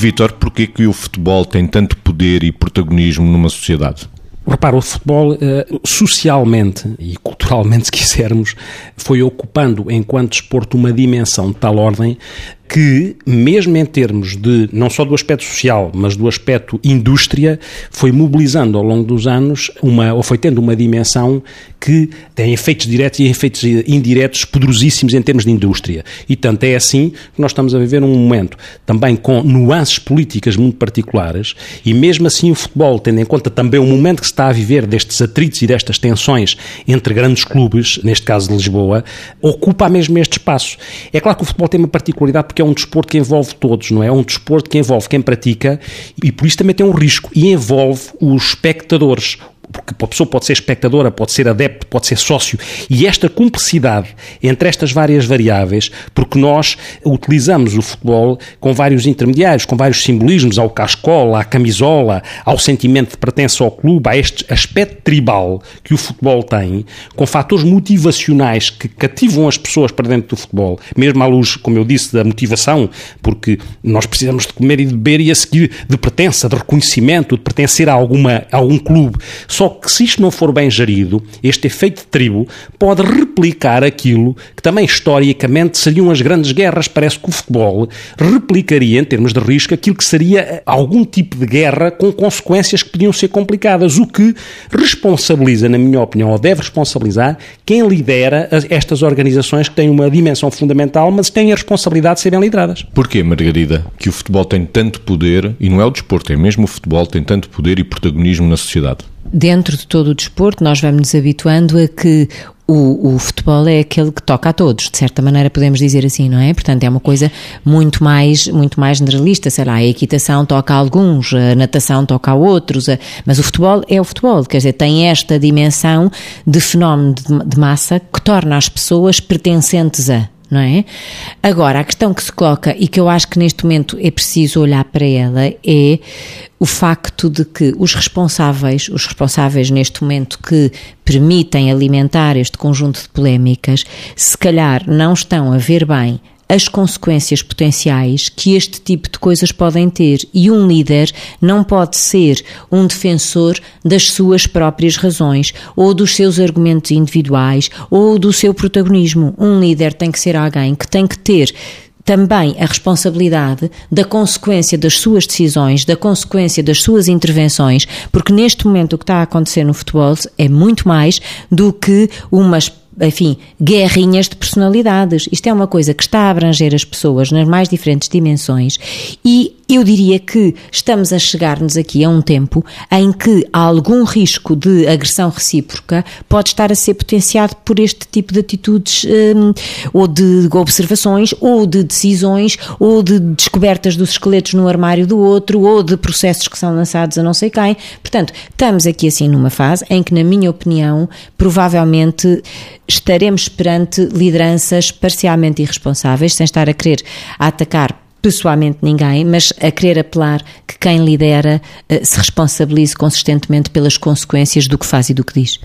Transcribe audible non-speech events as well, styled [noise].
Vítor, porquê que o futebol tem tanto poder e protagonismo numa sociedade? Repara, o futebol, eh, socialmente e culturalmente, [laughs] se quisermos, foi ocupando, enquanto desporto, uma dimensão de tal ordem que, mesmo em termos de, não só do aspecto social, mas do aspecto indústria, foi mobilizando ao longo dos anos, uma, ou foi tendo uma dimensão que tem efeitos diretos e efeitos indiretos poderosíssimos em termos de indústria. E tanto é assim que nós estamos a viver um momento também com nuances políticas muito particulares e mesmo assim o futebol, tendo em conta também o momento que se está a viver destes atritos e destas tensões entre grandes clubes, neste caso de Lisboa, ocupa mesmo este espaço. É claro que o futebol tem uma particularidade porque é um desporto que envolve todos, não é? É um desporto que envolve quem pratica e por isso também tem um risco e envolve os espectadores, porque a pessoa pode ser espectadora, pode ser adepto, pode ser sócio, e esta complexidade entre estas várias variáveis, porque nós utilizamos o futebol com vários intermediários, com vários simbolismos, ao cascola, à camisola, ao sentimento de pertença ao clube, a este aspecto tribal que o futebol tem, com fatores motivacionais que cativam as pessoas para dentro do futebol, mesmo à luz, como eu disse, da motivação, porque nós precisamos de comer e de beber e a seguir de pertença, de reconhecimento, de pertencer a, alguma, a algum clube só que se isto não for bem gerido, este efeito de tribo pode replicar aquilo que também historicamente seriam as grandes guerras. Parece que o futebol replicaria, em termos de risco, aquilo que seria algum tipo de guerra com consequências que podiam ser complicadas, o que responsabiliza, na minha opinião, ou deve responsabilizar, quem lidera estas organizações que têm uma dimensão fundamental, mas têm a responsabilidade de serem lideradas. Porquê, Margarida, que o futebol tem tanto poder, e não é o desporto, é mesmo o futebol, tem tanto poder e protagonismo na sociedade? Dentro de todo o desporto, nós vamos nos habituando a que o, o, futebol é aquele que toca a todos, de certa maneira podemos dizer assim, não é? Portanto, é uma coisa muito mais, muito mais generalista, sei lá, a equitação toca a alguns, a natação toca a outros, a, mas o futebol é o futebol, quer dizer, tem esta dimensão de fenómeno de, de massa que torna as pessoas pertencentes a, não é? Agora, a questão que se coloca e que eu acho que neste momento é preciso olhar para ela é o facto de que os responsáveis, os responsáveis neste momento que permitem alimentar este conjunto de polémicas, se calhar não estão a ver bem as consequências potenciais que este tipo de coisas podem ter. E um líder não pode ser um defensor das suas próprias razões, ou dos seus argumentos individuais, ou do seu protagonismo. Um líder tem que ser alguém que tem que ter também a responsabilidade da consequência das suas decisões, da consequência das suas intervenções, porque neste momento o que está a acontecer no futebol é muito mais do que umas enfim, guerrinhas de personalidades. Isto é uma coisa que está a abranger as pessoas nas mais diferentes dimensões e eu diria que estamos a chegar-nos aqui a um tempo em que algum risco de agressão recíproca pode estar a ser potenciado por este tipo de atitudes um, ou de observações ou de decisões ou de descobertas dos esqueletos no armário do outro ou de processos que são lançados a não sei quem. Portanto, estamos aqui assim numa fase em que, na minha opinião, provavelmente estaremos perante lideranças parcialmente irresponsáveis, sem estar a querer atacar pessoalmente ninguém, mas a querer apelar que quem lidera eh, se responsabilize consistentemente pelas consequências do que faz e do que diz.